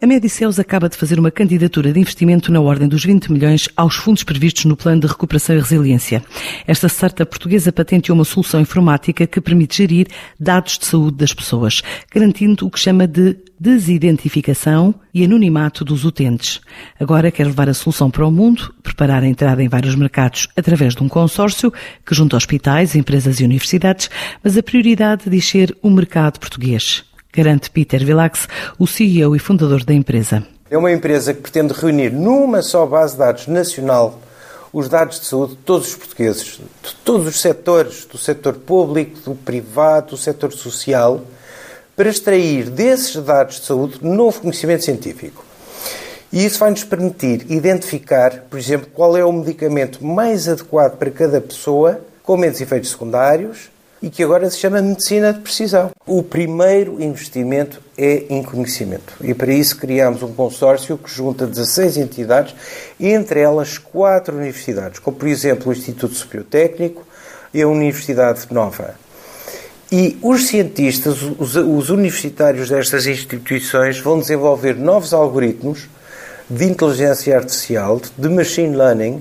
A Mediceus acaba de fazer uma candidatura de investimento na ordem dos 20 milhões aos fundos previstos no Plano de Recuperação e Resiliência. Esta startup portuguesa patenteou uma solução informática que permite gerir dados de saúde das pessoas, garantindo o que chama de desidentificação e anonimato dos utentes. Agora quer levar a solução para o mundo, preparar a entrada em vários mercados através de um consórcio que junta hospitais, empresas e universidades, mas a prioridade diz ser o mercado português garante Peter Vilax, o CEO e fundador da empresa. É uma empresa que pretende reunir numa só base de dados nacional os dados de saúde de todos os portugueses, de todos os setores, do setor público, do privado, do setor social, para extrair desses dados de saúde novo conhecimento científico. E isso vai nos permitir identificar, por exemplo, qual é o medicamento mais adequado para cada pessoa, com menos efeitos secundários, e que agora se chama medicina de precisão. O primeiro investimento é em conhecimento e para isso criamos um consórcio que junta 16 entidades, entre elas quatro universidades, como por exemplo o Instituto Superior Técnico e a Universidade Nova. E os cientistas, os, os universitários destas instituições vão desenvolver novos algoritmos de inteligência artificial, de machine learning,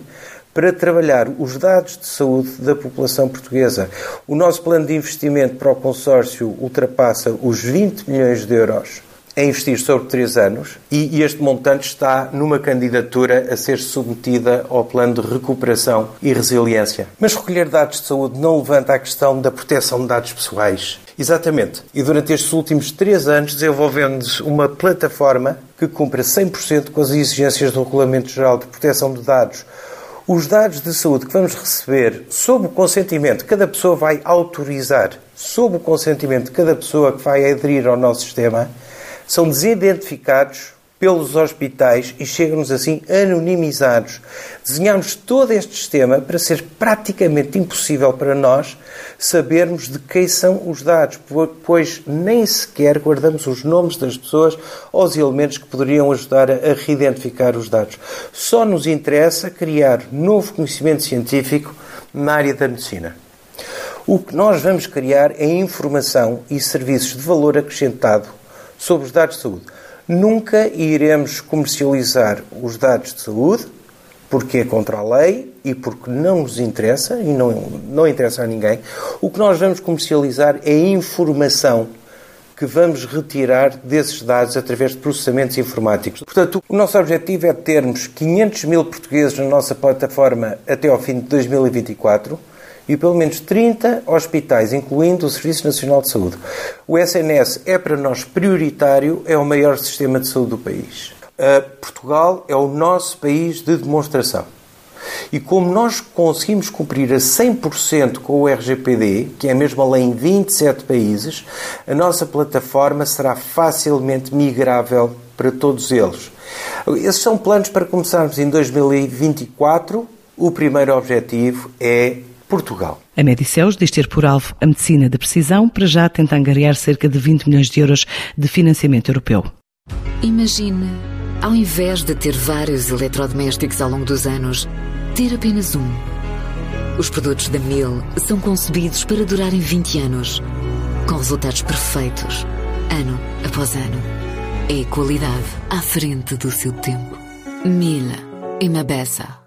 para trabalhar os dados de saúde da população portuguesa. O nosso plano de investimento para o consórcio ultrapassa os 20 milhões de euros a investir sobre três anos e este montante está numa candidatura a ser submetida ao plano de recuperação e resiliência. Mas recolher dados de saúde não levanta a questão da proteção de dados pessoais. Exatamente. E durante estes últimos três anos desenvolvemos uma plataforma que cumpra 100% com as exigências do Regulamento Geral de Proteção de Dados os dados de saúde que vamos receber sob o consentimento, cada pessoa vai autorizar, sob o consentimento de cada pessoa que vai aderir ao nosso sistema, são desidentificados pelos hospitais e chegam-nos assim anonimizados. Desenhamos todo este sistema para ser praticamente impossível para nós sabermos de quem são os dados, pois nem sequer guardamos os nomes das pessoas ou os elementos que poderiam ajudar a reidentificar os dados. Só nos interessa criar novo conhecimento científico na área da medicina. O que nós vamos criar é informação e serviços de valor acrescentado sobre os dados de saúde Nunca iremos comercializar os dados de saúde, porque é contra a lei e porque não nos interessa e não, não interessa a ninguém. O que nós vamos comercializar é informação que vamos retirar desses dados através de processamentos informáticos. Portanto, o nosso objetivo é termos 500 mil portugueses na nossa plataforma até ao fim de 2024 e pelo menos 30 hospitais, incluindo o Serviço Nacional de Saúde. O SNS é para nós prioritário, é o maior sistema de saúde do país. Uh, Portugal é o nosso país de demonstração. E como nós conseguimos cumprir a 100% com o RGPD, que é mesmo a lei em 27 países, a nossa plataforma será facilmente migrável para todos eles. Esses são planos para começarmos em 2024. O primeiro objetivo é Portugal. A Mediceus diz ter por alvo a medicina de precisão, para já tenta angariar cerca de 20 milhões de euros de financiamento europeu. Imagine, ao invés de ter vários eletrodomésticos ao longo dos anos, ter apenas um. Os produtos da Miele são concebidos para durarem 20 anos, com resultados perfeitos, ano após ano. É qualidade à frente do seu tempo. Miele e Mabessa.